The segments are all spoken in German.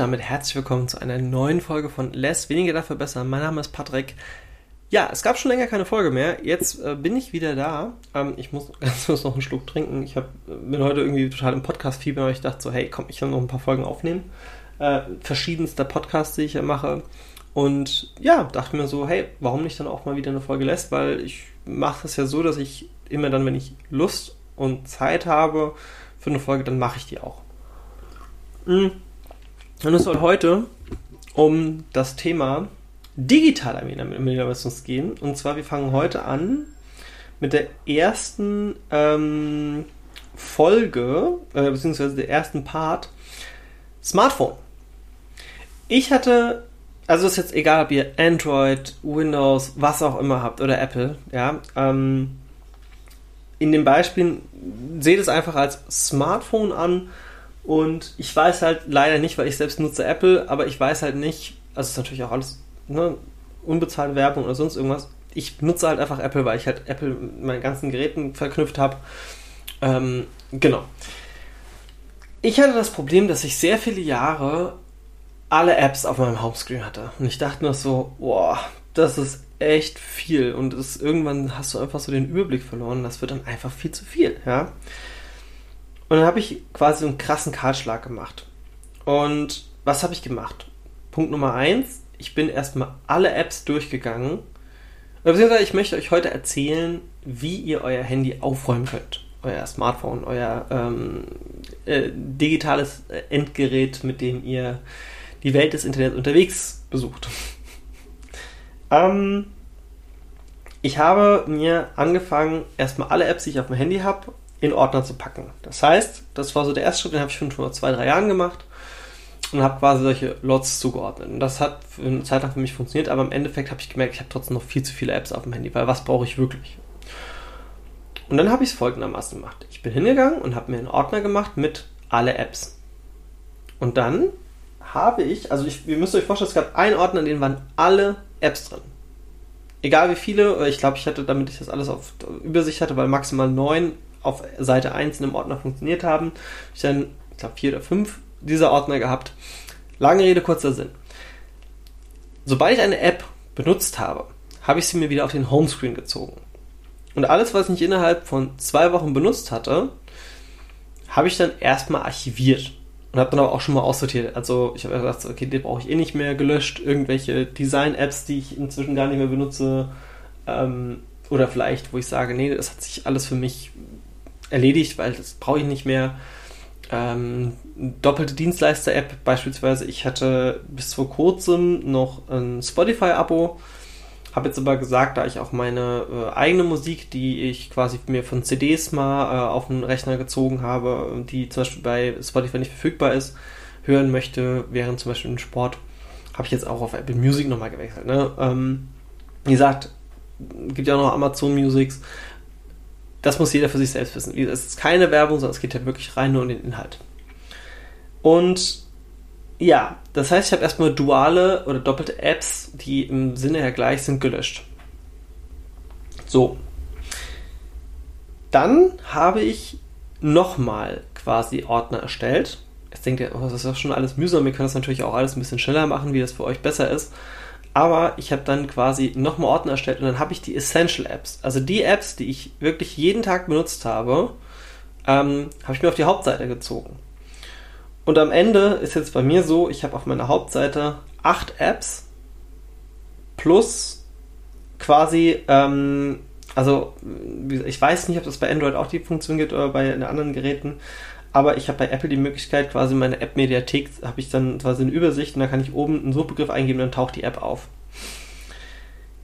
damit herzlich willkommen zu einer neuen Folge von Less, weniger dafür besser. Mein Name ist Patrick. Ja, es gab schon länger keine Folge mehr. Jetzt äh, bin ich wieder da. Ähm, ich muss ganz kurz noch einen Schluck trinken. Ich hab, bin heute irgendwie total im Podcast-Fieber, weil ich dachte so, hey, komm, ich kann noch ein paar Folgen aufnehmen. Äh, verschiedenster Podcasts, die ich ja mache. Und ja, dachte mir so, hey, warum nicht dann auch mal wieder eine Folge Less? Weil ich mache das ja so, dass ich immer dann, wenn ich Lust und Zeit habe für eine Folge, dann mache ich die auch. Mhm. Und es soll heute um das Thema digitaler Minimalismus gehen. Und zwar, wir fangen heute an mit der ersten ähm, Folge, äh, beziehungsweise der ersten Part Smartphone. Ich hatte, also ist jetzt egal, ob ihr Android, Windows, was auch immer habt oder Apple, ja, ähm, in den Beispielen seht es einfach als Smartphone an und ich weiß halt leider nicht, weil ich selbst nutze Apple, aber ich weiß halt nicht, also es ist natürlich auch alles ne, unbezahlte Werbung oder sonst irgendwas. Ich nutze halt einfach Apple, weil ich halt Apple mit meinen ganzen Geräten verknüpft habe. Ähm, genau. Ich hatte das Problem, dass ich sehr viele Jahre alle Apps auf meinem Homescreen hatte. Und ich dachte mir so, boah, das ist echt viel. Und das, irgendwann hast du einfach so den Überblick verloren. Das wird dann einfach viel zu viel, ja. Und dann habe ich quasi einen krassen Kahlschlag gemacht. Und was habe ich gemacht? Punkt Nummer eins, ich bin erstmal alle Apps durchgegangen. Beziehungsweise ich möchte euch heute erzählen, wie ihr euer Handy aufräumen könnt. Euer Smartphone, euer ähm, äh, digitales Endgerät, mit dem ihr die Welt des Internets unterwegs besucht. ähm, ich habe mir angefangen, erstmal alle Apps, die ich auf dem Handy habe, in Ordner zu packen. Das heißt, das war so der erste Schritt, den habe ich vor zwei, drei Jahren gemacht und habe quasi solche Lots zugeordnet. Und das hat eine Zeit lang für mich funktioniert, aber im Endeffekt habe ich gemerkt, ich habe trotzdem noch viel zu viele Apps auf dem Handy, weil was brauche ich wirklich? Und dann habe ich es folgendermaßen gemacht. Ich bin hingegangen und habe mir einen Ordner gemacht mit alle Apps. Und dann habe ich, also ich, ihr müsst euch vorstellen, es gab einen Ordner, in dem waren alle Apps drin. Egal wie viele, ich glaube, ich hatte, damit ich das alles auf Übersicht hatte, weil maximal neun auf Seite 1 in einem Ordner funktioniert haben. Ich dann, ich glaube, vier oder fünf dieser Ordner gehabt. Lange Rede, kurzer Sinn. Sobald ich eine App benutzt habe, habe ich sie mir wieder auf den Homescreen gezogen. Und alles, was ich innerhalb von zwei Wochen benutzt hatte, habe ich dann erstmal archiviert. Und habe dann aber auch schon mal aussortiert. Also ich habe gesagt, okay, den brauche ich eh nicht mehr gelöscht. Irgendwelche Design-Apps, die ich inzwischen gar nicht mehr benutze. Ähm, oder vielleicht, wo ich sage, nee, das hat sich alles für mich erledigt, weil das brauche ich nicht mehr. Ähm, doppelte Dienstleister-App beispielsweise. Ich hatte bis vor kurzem noch ein Spotify-Abo. Habe jetzt aber gesagt, da ich auch meine äh, eigene Musik, die ich quasi mir von CDs mal äh, auf den Rechner gezogen habe, die zum Beispiel bei Spotify nicht verfügbar ist, hören möchte, während zum Beispiel im Sport, habe ich jetzt auch auf Apple Music nochmal gewechselt. Ne? Ähm, wie gesagt, gibt ja auch noch Amazon Musics das muss jeder für sich selbst wissen. Es ist keine Werbung, sondern es geht ja wirklich rein nur um den Inhalt. Und ja, das heißt, ich habe erstmal duale oder doppelte Apps, die im Sinne her gleich sind, gelöscht. So. Dann habe ich nochmal quasi Ordner erstellt. Jetzt denkt ihr, oh, das ist doch schon alles mühsam, wir können das natürlich auch alles ein bisschen schneller machen, wie das für euch besser ist. Aber ich habe dann quasi nochmal Ordner erstellt und dann habe ich die Essential Apps. Also die Apps, die ich wirklich jeden Tag benutzt habe, ähm, habe ich mir auf die Hauptseite gezogen. Und am Ende ist jetzt bei mir so, ich habe auf meiner Hauptseite acht Apps plus quasi, ähm, also ich weiß nicht, ob das bei Android auch die Funktion gibt oder bei anderen Geräten, aber ich habe bei Apple die Möglichkeit, quasi meine App-Mediathek, habe ich dann quasi eine Übersicht und da kann ich oben einen Suchbegriff eingeben und dann taucht die App auf.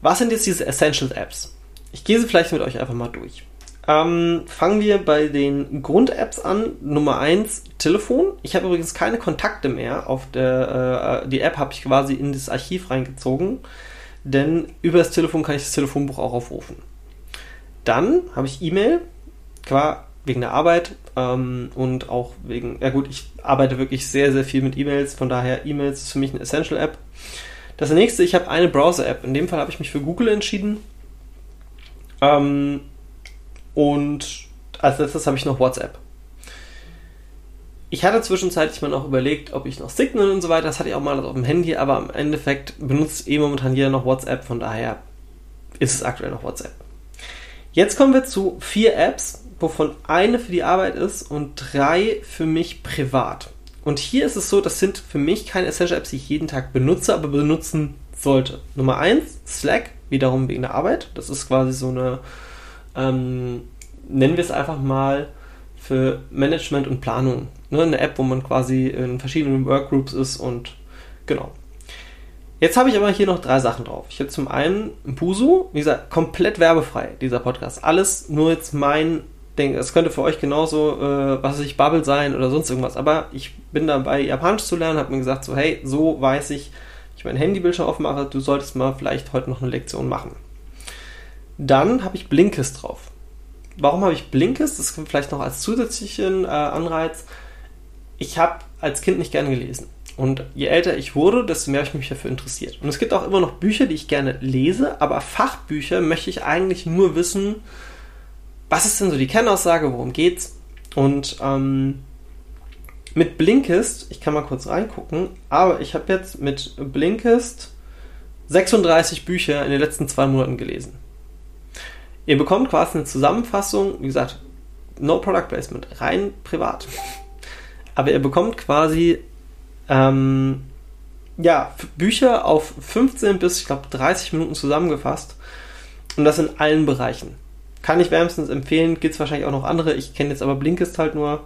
Was sind jetzt diese Essentials-Apps? Ich gehe sie vielleicht mit euch einfach mal durch. Ähm, fangen wir bei den Grund-Apps an. Nummer 1, Telefon. Ich habe übrigens keine Kontakte mehr auf der, äh, die App habe ich quasi in das Archiv reingezogen, denn über das Telefon kann ich das Telefonbuch auch aufrufen. Dann habe ich E-Mail, wegen der Arbeit ähm, und auch wegen, ja gut, ich arbeite wirklich sehr, sehr viel mit E-Mails, von daher E-Mails ist für mich eine Essential-App. Das nächste, ich habe eine Browser-App. In dem Fall habe ich mich für Google entschieden. Ähm, und als letztes habe ich noch WhatsApp. ich hatte zwischenzeitlich mal noch überlegt, ob ich noch Signal und so weiter, das hatte ich auch mal auf dem Handy, aber im Endeffekt benutzt eh momentan jeder noch WhatsApp, von daher ist es aktuell noch WhatsApp. Jetzt kommen wir zu vier Apps, wovon eine für die Arbeit ist und drei für mich privat. Und hier ist es so, das sind für mich keine Essential Apps, die ich jeden Tag benutze, aber benutzen sollte. Nummer eins, Slack, wiederum wegen der Arbeit. Das ist quasi so eine, ähm, nennen wir es einfach mal, für Management und Planung. Ne? Eine App, wo man quasi in verschiedenen Workgroups ist und genau. Jetzt habe ich aber hier noch drei Sachen drauf. Ich habe zum einen Busu, wie gesagt, komplett werbefrei, dieser Podcast. Alles nur jetzt mein Ding. Es könnte für euch genauso, äh, was weiß ich, Bubble sein oder sonst irgendwas. Aber ich bin dabei, Japanisch zu lernen, habe mir gesagt, so, hey, so weiß ich, ich mein Handybildschirm aufmache, du solltest mal vielleicht heute noch eine Lektion machen. Dann habe ich Blinkist drauf. Warum habe ich Blinkist? Das kommt vielleicht noch als zusätzlichen äh, Anreiz. Ich habe als Kind nicht gerne gelesen. Und je älter ich wurde, desto mehr habe ich mich dafür interessiert. Und es gibt auch immer noch Bücher, die ich gerne lese, aber Fachbücher möchte ich eigentlich nur wissen, was ist denn so die Kernaussage, worum geht's? Und ähm, mit Blinkist, ich kann mal kurz reingucken, aber ich habe jetzt mit Blinkist 36 Bücher in den letzten zwei Monaten gelesen. Ihr bekommt quasi eine Zusammenfassung, wie gesagt, no Product Placement, rein privat. Aber ihr bekommt quasi ähm, ja, Bücher auf 15 bis, ich glaube, 30 Minuten zusammengefasst. Und das in allen Bereichen. Kann ich wärmstens empfehlen, gibt es wahrscheinlich auch noch andere. Ich kenne jetzt aber Blinkist halt nur.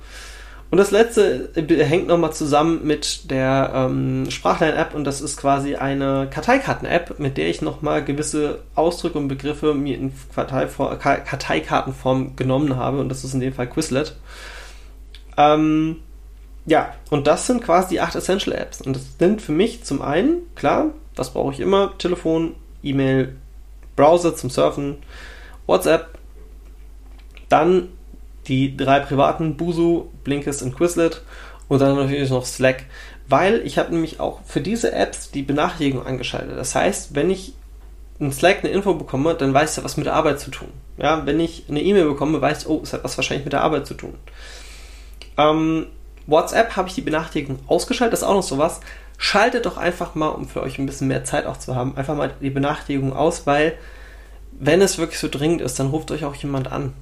Und das letzte äh, hängt nochmal zusammen mit der ähm, Sprachlern-App und das ist quasi eine Karteikarten-App, mit der ich nochmal gewisse Ausdrücke und Begriffe mir in Karteikartenform genommen habe und das ist in dem Fall Quizlet. Ähm, ja, und das sind quasi die acht Essential Apps und das sind für mich zum einen, klar, das brauche ich immer, Telefon, E-Mail, Browser zum Surfen, WhatsApp, dann die drei privaten, Busu, Blinkist und Quizlet und dann natürlich noch Slack, weil ich habe nämlich auch für diese Apps die Benachrichtigung angeschaltet. Das heißt, wenn ich in Slack eine Info bekomme, dann weiß er was mit der Arbeit zu tun. Ja, wenn ich eine E-Mail bekomme, weiß ich, oh, es hat was wahrscheinlich mit der Arbeit zu tun. Ähm, WhatsApp habe ich die Benachrichtigung ausgeschaltet, das ist auch noch sowas. Schaltet doch einfach mal, um für euch ein bisschen mehr Zeit auch zu haben, einfach mal die Benachrichtigung aus, weil wenn es wirklich so dringend ist, dann ruft euch auch jemand an.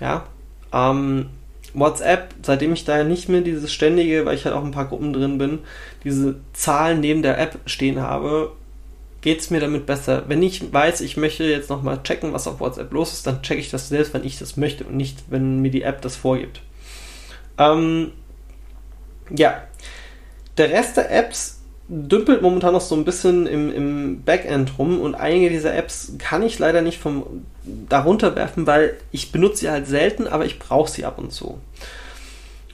Ja, ähm, WhatsApp, seitdem ich da nicht mehr dieses ständige, weil ich halt auch ein paar Gruppen drin bin, diese Zahlen neben der App stehen habe, geht es mir damit besser. Wenn ich weiß, ich möchte jetzt nochmal checken, was auf WhatsApp los ist, dann checke ich das selbst, wenn ich das möchte und nicht, wenn mir die App das vorgibt. Ähm, ja, der Rest der Apps dümpelt momentan noch so ein bisschen im, im Backend rum und einige dieser Apps kann ich leider nicht vom darunter werfen, weil ich benutze sie halt selten, aber ich brauche sie ab und zu.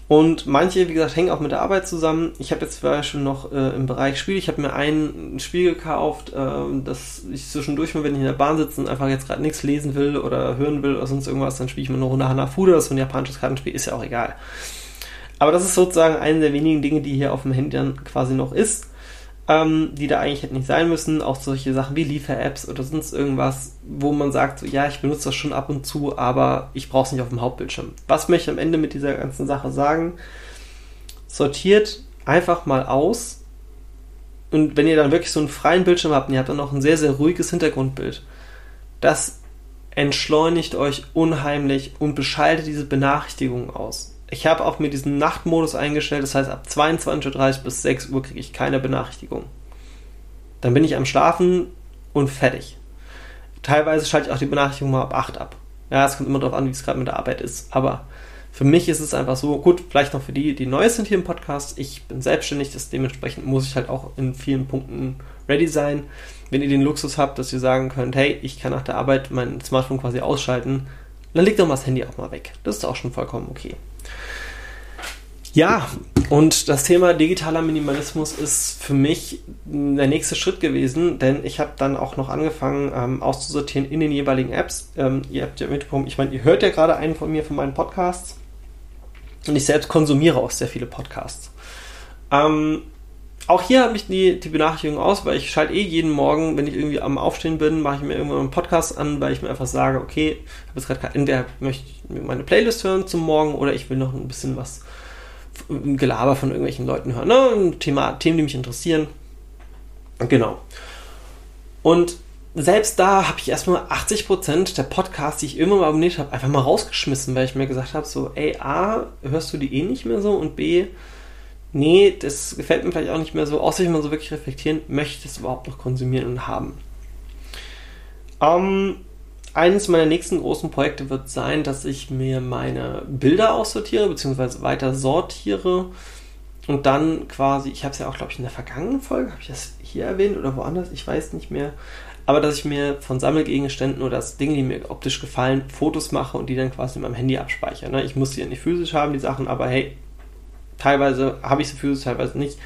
Und manche, wie gesagt, hängen auch mit der Arbeit zusammen. Ich habe jetzt zwar schon noch äh, im Bereich Spiel, ich habe mir ein Spiel gekauft, äh, das ich zwischendurch mal, wenn ich in der Bahn sitze und einfach jetzt gerade nichts lesen will oder hören will oder sonst irgendwas, dann spiele ich mir eine Runde Hanafuda, das ist so ein japanisches Kartenspiel, ist ja auch egal. Aber das ist sozusagen eine der wenigen Dinge, die hier auf dem Handy dann quasi noch ist ähm, die da eigentlich hätten nicht sein müssen. Auch solche Sachen wie Liefer-Apps oder sonst irgendwas, wo man sagt, so, ja, ich benutze das schon ab und zu, aber ich brauche es nicht auf dem Hauptbildschirm. Was möchte ich am Ende mit dieser ganzen Sache sagen? Sortiert einfach mal aus. Und wenn ihr dann wirklich so einen freien Bildschirm habt und ihr habt dann noch ein sehr, sehr ruhiges Hintergrundbild, das entschleunigt euch unheimlich und beschaltet diese Benachrichtigungen aus. Ich habe auch mir diesen Nachtmodus eingestellt, das heißt ab 22.30 Uhr bis 6 Uhr kriege ich keine Benachrichtigung. Dann bin ich am Schlafen und fertig. Teilweise schalte ich auch die Benachrichtigung mal ab 8 ab. Ja, es kommt immer darauf an, wie es gerade mit der Arbeit ist. Aber für mich ist es einfach so, gut, vielleicht noch für die, die neu sind hier im Podcast. Ich bin selbstständig, das dementsprechend muss ich halt auch in vielen Punkten ready sein. Wenn ihr den Luxus habt, dass ihr sagen könnt, hey, ich kann nach der Arbeit mein Smartphone quasi ausschalten, dann legt doch mal das Handy auch mal weg. Das ist auch schon vollkommen okay. Ja, und das Thema digitaler Minimalismus ist für mich der nächste Schritt gewesen, denn ich habe dann auch noch angefangen ähm, auszusortieren in den jeweiligen Apps. Ähm, ihr habt ja mitbekommen, ich meine, ihr hört ja gerade einen von mir von meinen Podcasts und ich selbst konsumiere auch sehr viele Podcasts. Ähm, auch hier habe ich die, die Benachrichtigung aus, weil ich schalte eh jeden Morgen, wenn ich irgendwie am Aufstehen bin, mache ich mir irgendwann einen Podcast an, weil ich mir einfach sage, okay, ich habe jetzt gerade entweder möchte ich meine Playlist hören zum Morgen oder ich will noch ein bisschen was Gelaber von irgendwelchen Leuten hören. Ne? Thema, Themen, die mich interessieren. Genau. Und selbst da habe ich erstmal 80% der Podcasts, die ich immer mal abonniert habe, einfach mal rausgeschmissen, weil ich mir gesagt habe, so, ey, A, hörst du die eh nicht mehr so und B, nee, das gefällt mir vielleicht auch nicht mehr so, außer ich mal so wirklich reflektieren, möchte ich das überhaupt noch konsumieren und haben. Ähm, eines meiner nächsten großen Projekte wird sein, dass ich mir meine Bilder aussortiere, beziehungsweise weiter sortiere und dann quasi, ich habe es ja auch, glaube ich, in der vergangenen Folge, habe ich das hier erwähnt oder woanders, ich weiß nicht mehr, aber dass ich mir von Sammelgegenständen oder das Dinge, die mir optisch gefallen, Fotos mache und die dann quasi in meinem Handy abspeichere. Ne? Ich muss sie ja nicht physisch haben, die Sachen, aber hey, teilweise habe ich sie physisch, teilweise nicht.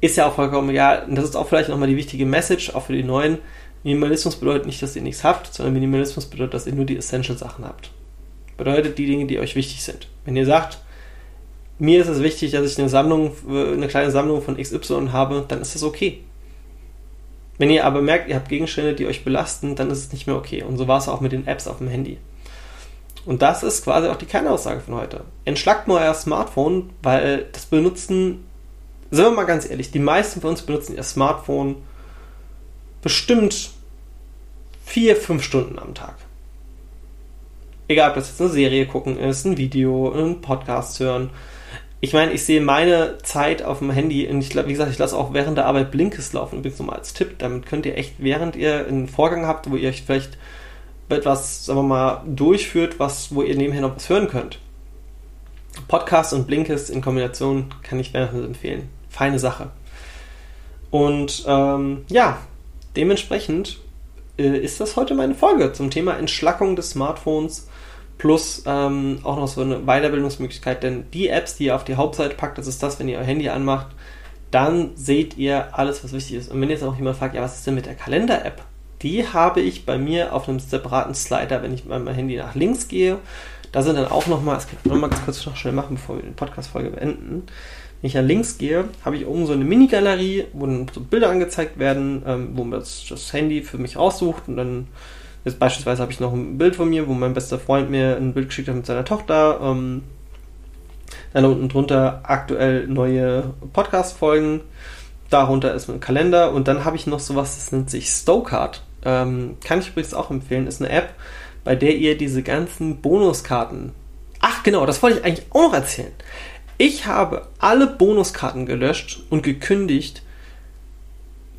Ist ja auch vollkommen egal. Und das ist auch vielleicht nochmal die wichtige Message, auch für die neuen. Minimalismus bedeutet nicht, dass ihr nichts habt, sondern Minimalismus bedeutet, dass ihr nur die Essential-Sachen habt. Bedeutet die Dinge, die euch wichtig sind. Wenn ihr sagt, mir ist es wichtig, dass ich eine Sammlung, eine kleine Sammlung von XY habe, dann ist das okay. Wenn ihr aber merkt, ihr habt Gegenstände, die euch belasten, dann ist es nicht mehr okay. Und so war es auch mit den Apps auf dem Handy. Und das ist quasi auch die Kernaussage von heute. Entschlackt mal euer Smartphone, weil das benutzen, sind wir mal ganz ehrlich, die meisten von uns benutzen ihr Smartphone bestimmt vier, fünf Stunden am Tag. Egal, ob das jetzt eine Serie gucken ist, ein Video, ein Podcast hören, ich meine, ich sehe meine Zeit auf dem Handy und ich glaube, wie gesagt, ich lasse auch während der Arbeit Blinkes laufen, übrigens nochmal als Tipp. Damit könnt ihr echt, während ihr einen Vorgang habt, wo ihr euch vielleicht etwas, sagen wir mal, durchführt, was, wo ihr nebenher noch was hören könnt. Podcast und Blinkes in Kombination kann ich wärmstens empfehlen. Feine Sache. Und ähm, ja, dementsprechend äh, ist das heute meine Folge zum Thema Entschlackung des Smartphones plus ähm, auch noch so eine Weiterbildungsmöglichkeit, denn die Apps, die ihr auf die Hauptseite packt, das ist das, wenn ihr euer Handy anmacht, dann seht ihr alles, was wichtig ist. Und wenn jetzt auch jemand fragt, ja, was ist denn mit der Kalender-App? Die habe ich bei mir auf einem separaten Slider, wenn ich mit meinem Handy nach links gehe. Da sind dann auch nochmal, das kann ich nochmal ganz kurz noch schnell machen, bevor wir die Podcast-Folge beenden. Wenn ich nach links gehe, habe ich oben so eine Mini-Galerie, wo dann so Bilder angezeigt werden, ähm, wo man das, das Handy für mich raussucht und dann Jetzt beispielsweise habe ich noch ein Bild von mir, wo mein bester Freund mir ein Bild geschickt hat mit seiner Tochter. Ähm, dann unten drunter aktuell neue Podcast-Folgen. Darunter ist ein Kalender und dann habe ich noch sowas, das nennt sich Stokart. Ähm, kann ich übrigens auch empfehlen. Ist eine App, bei der ihr diese ganzen Bonuskarten. Ach genau, das wollte ich eigentlich auch noch erzählen. Ich habe alle Bonuskarten gelöscht und gekündigt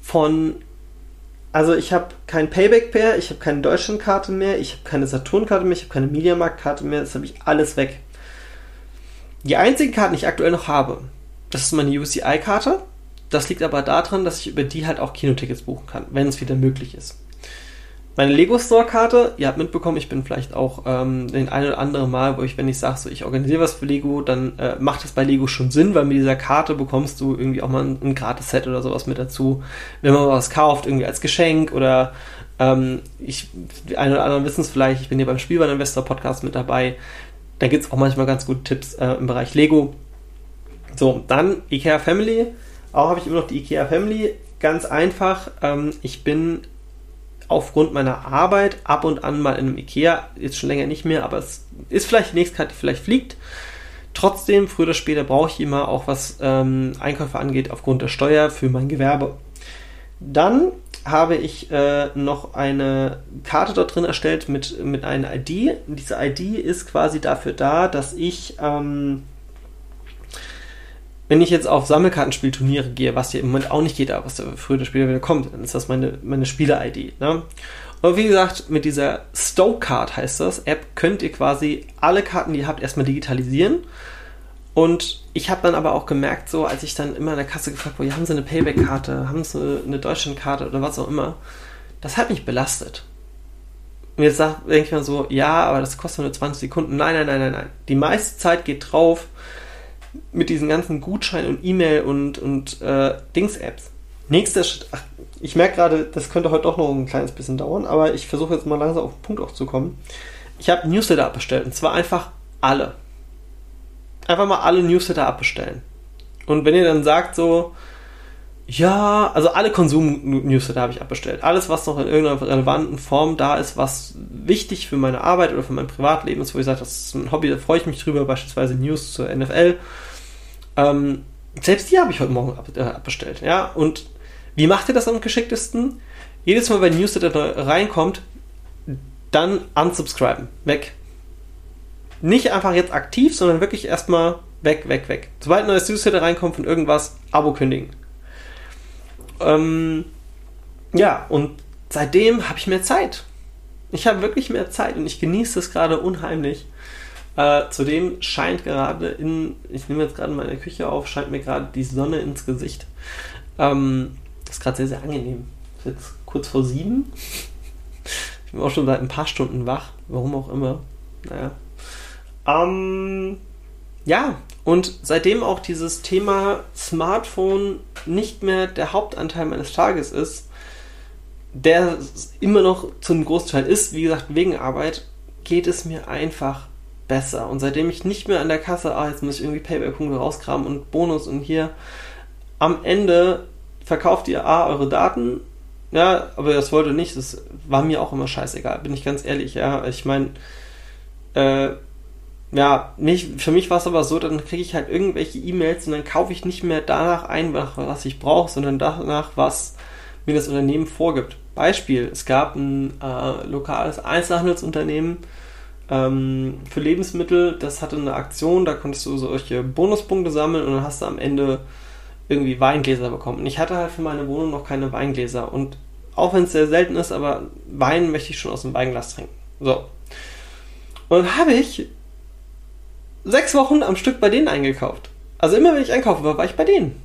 von also ich habe kein Payback mehr, ich habe keine Deutschlandkarte mehr, ich habe keine Saturnkarte mehr, ich habe keine Mediamarktkarte mehr, das habe ich alles weg. Die einzigen Karten, die ich aktuell noch habe, das ist meine UCI-Karte. Das liegt aber daran, dass ich über die halt auch Kinotickets buchen kann, wenn es wieder möglich ist. Meine Lego Store Karte, ihr habt mitbekommen, ich bin vielleicht auch ähm, den ein oder anderen Mal, wo ich, wenn ich sage, so ich organisiere was für Lego, dann äh, macht es bei Lego schon Sinn, weil mit dieser Karte bekommst du irgendwie auch mal ein, ein Gratis-Set oder sowas mit dazu, wenn man was kauft, irgendwie als Geschenk oder ähm, ich, die einen oder anderen wissen es vielleicht, ich bin hier beim Spielwareninvestor Podcast mit dabei, da gibt es auch manchmal ganz gute Tipps äh, im Bereich Lego. So, dann IKEA Family, auch habe ich immer noch die IKEA Family, ganz einfach, ähm, ich bin aufgrund meiner Arbeit ab und an mal in einem Ikea, jetzt schon länger nicht mehr, aber es ist vielleicht die nächste Karte, die vielleicht fliegt. Trotzdem, früher oder später brauche ich immer auch was ähm, Einkäufe angeht, aufgrund der Steuer für mein Gewerbe. Dann habe ich äh, noch eine Karte dort drin erstellt mit, mit einer ID. Diese ID ist quasi dafür da, dass ich ähm, wenn ich jetzt auf Sammelkartenspielturniere gehe, was ja im Moment auch nicht geht, aber was da früher oder später wieder kommt, dann ist das meine, meine Spieler-ID. Ne? Und wie gesagt, mit dieser Stoke-Card heißt das, App, könnt ihr quasi alle Karten, die ihr habt, erstmal digitalisieren. Und ich habe dann aber auch gemerkt, so als ich dann immer in der Kasse gefragt wurde, haben Sie eine Payback-Karte, haben Sie eine Deutschland-Karte oder was auch immer, das hat mich belastet. Und jetzt denke ich mir so, ja, aber das kostet nur 20 Sekunden. Nein, nein, nein, nein, nein. Die meiste Zeit geht drauf, mit diesen ganzen Gutschein- und E-Mail- und, und äh, Dings-Apps. Nächster Schritt, ach, ich merke gerade, das könnte heute doch noch ein kleines bisschen dauern, aber ich versuche jetzt mal langsam auf den Punkt auch zu kommen. Ich habe Newsletter abbestellt und zwar einfach alle. Einfach mal alle Newsletter abbestellen. Und wenn ihr dann sagt so, Ja, also alle Konsum-Newsletter habe ich abbestellt. Alles, was noch in irgendeiner relevanten Form da ist, was wichtig für meine Arbeit oder für mein Privatleben ist, wo ich sage, das ist ein Hobby, da freue ich mich drüber, beispielsweise News zur NFL. Ähm, selbst die habe ich heute Morgen ab, äh, abbestellt. Ja, und wie macht ihr das am geschicktesten? Jedes Mal, wenn ein Newsletter reinkommt, dann unsubscriben. Weg. Nicht einfach jetzt aktiv, sondern wirklich erstmal weg, weg, weg. Sobald ein neues Newsletter reinkommt von irgendwas, Abo kündigen. Ähm, ja, und seitdem habe ich mehr Zeit. Ich habe wirklich mehr Zeit und ich genieße es gerade unheimlich. Äh, zudem scheint gerade in, ich nehme jetzt gerade meine Küche auf, scheint mir gerade die Sonne ins Gesicht. Ähm, das ist gerade sehr, sehr angenehm. Ist jetzt kurz vor sieben. Ich bin auch schon seit ein paar Stunden wach, warum auch immer. Naja. Ähm, ja, und seitdem auch dieses Thema Smartphone nicht mehr der Hauptanteil meines Tages ist, der immer noch zu einem Großteil ist, wie gesagt, wegen Arbeit, geht es mir einfach besser. Und seitdem ich nicht mehr an der Kasse, ah, jetzt muss ich irgendwie Payback-Punkte rauskramen und Bonus und hier, am Ende verkauft ihr A, eure Daten, ja, aber das wollte nicht, das war mir auch immer scheißegal, bin ich ganz ehrlich, ja. Ich meine, äh, ja, mich, für mich war es aber so, dann kriege ich halt irgendwelche E-Mails und dann kaufe ich nicht mehr danach ein, was ich brauche, sondern danach, was mir das Unternehmen vorgibt. Beispiel, es gab ein äh, lokales Einzelhandelsunternehmen ähm, für Lebensmittel, das hatte eine Aktion, da konntest du solche Bonuspunkte sammeln und dann hast du am Ende irgendwie Weingläser bekommen. Und ich hatte halt für meine Wohnung noch keine Weingläser und auch wenn es sehr selten ist, aber Wein möchte ich schon aus dem Weinglas trinken. So. Und dann habe ich sechs Wochen am Stück bei denen eingekauft. Also immer wenn ich einkaufen war, war ich bei denen.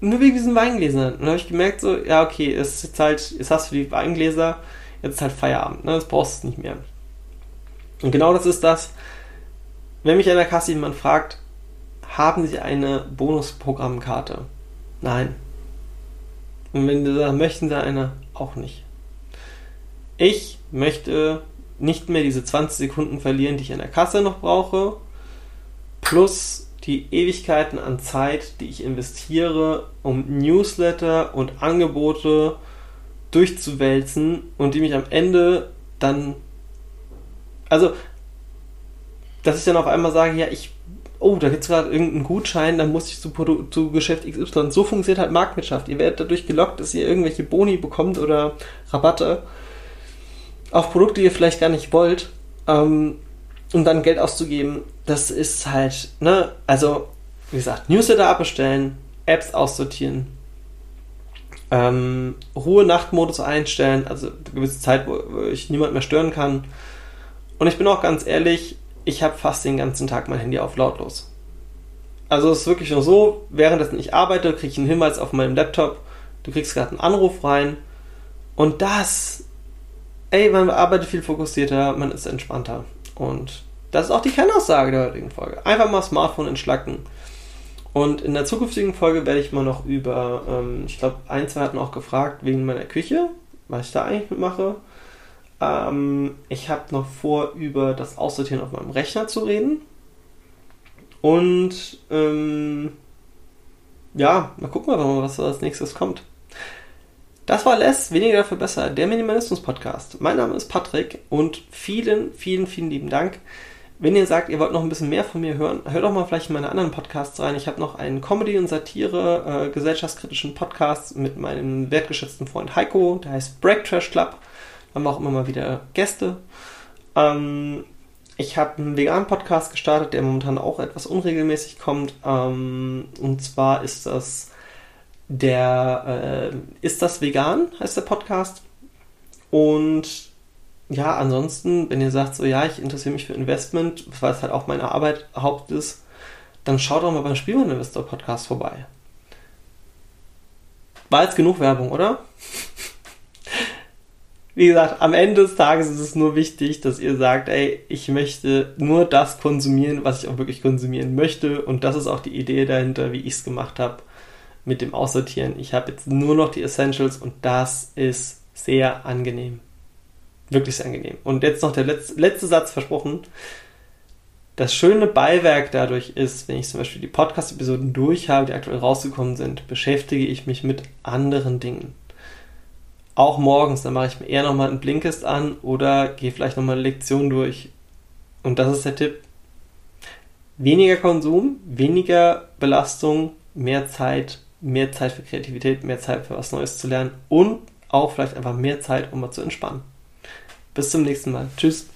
Nur wegen diesen Weingläsern. Und dann habe ich gemerkt, so, ja, okay, es ist jetzt halt, jetzt hast du die Weingläser, jetzt ist halt Feierabend, ne? Das brauchst du nicht mehr. Und genau das ist das, wenn mich an der Kasse jemand fragt, haben Sie eine Bonusprogrammkarte? Nein. Und wenn Sie sagen, möchten Sie eine? Auch nicht. Ich möchte nicht mehr diese 20 Sekunden verlieren, die ich an der Kasse noch brauche, plus die Ewigkeiten an Zeit, die ich investiere, um Newsletter und Angebote durchzuwälzen und die mich am Ende dann. Also, dass ich dann auf einmal sage, ja, ich. Oh, da gibt es gerade irgendeinen Gutschein, dann muss ich zu, zu Geschäft XY. So funktioniert halt Marktwirtschaft. Ihr werdet dadurch gelockt, dass ihr irgendwelche Boni bekommt oder Rabatte auf Produkte, die ihr vielleicht gar nicht wollt. Ähm, um dann Geld auszugeben, das ist halt, ne, also, wie gesagt, Newsletter abbestellen, Apps aussortieren, ähm, Ruhe-Nachtmodus einstellen, also eine gewisse Zeit, wo, ich niemand mehr stören kann. Und ich bin auch ganz ehrlich, ich habe fast den ganzen Tag mein Handy auf lautlos. Also es ist wirklich nur so, währenddessen ich arbeite, kriege ich einen Hinweis auf meinem Laptop, du kriegst gerade einen Anruf rein und das, ey, man arbeitet viel fokussierter, man ist entspannter. Und das ist auch die Kernaussage der heutigen Folge. Einfach mal Smartphone entschlacken. Und in der zukünftigen Folge werde ich mal noch über, ähm, ich glaube, ein, zwei hatten auch gefragt wegen meiner Küche, was ich da eigentlich mitmache. Ähm, ich habe noch vor, über das Aussortieren auf meinem Rechner zu reden. Und ähm, ja, mal gucken wir mal, was als nächstes kommt. Das war Les, weniger dafür besser, der Minimalismus-Podcast. Mein Name ist Patrick und vielen, vielen, vielen lieben Dank. Wenn ihr sagt, ihr wollt noch ein bisschen mehr von mir hören, hört doch mal vielleicht in meine anderen Podcasts rein. Ich habe noch einen Comedy- und Satire, äh, gesellschaftskritischen Podcast mit meinem wertgeschätzten Freund Heiko, der heißt Break Trash Club. Da haben wir auch immer mal wieder Gäste. Ähm, ich habe einen veganen Podcast gestartet, der momentan auch etwas unregelmäßig kommt. Ähm, und zwar ist das der äh, Ist das vegan, heißt der Podcast. Und ja, ansonsten, wenn ihr sagt, so ja, ich interessiere mich für Investment, weil es halt auch meine Arbeit Haupt ist, dann schaut doch mal beim Spielmann Investor Podcast vorbei. War jetzt genug Werbung, oder? Wie gesagt, am Ende des Tages ist es nur wichtig, dass ihr sagt, ey, ich möchte nur das konsumieren, was ich auch wirklich konsumieren möchte. Und das ist auch die Idee dahinter, wie ich es gemacht habe mit dem Aussortieren. Ich habe jetzt nur noch die Essentials und das ist sehr angenehm. Wirklich sehr angenehm. Und jetzt noch der letzte, letzte Satz versprochen. das schöne Beiwerk dadurch ist, wenn ich zum Beispiel die Podcast-Episoden durch habe, die aktuell rausgekommen sind, beschäftige ich mich mit anderen Dingen. Auch morgens, dann mache ich mir eher nochmal einen Blinkist an oder gehe vielleicht nochmal eine Lektion durch. Und das ist der Tipp. Weniger Konsum, weniger Belastung, mehr Zeit, mehr Zeit für Kreativität, mehr Zeit für was Neues zu lernen und auch vielleicht einfach mehr Zeit, um mal zu entspannen. Bis zum nächsten Mal. Tschüss.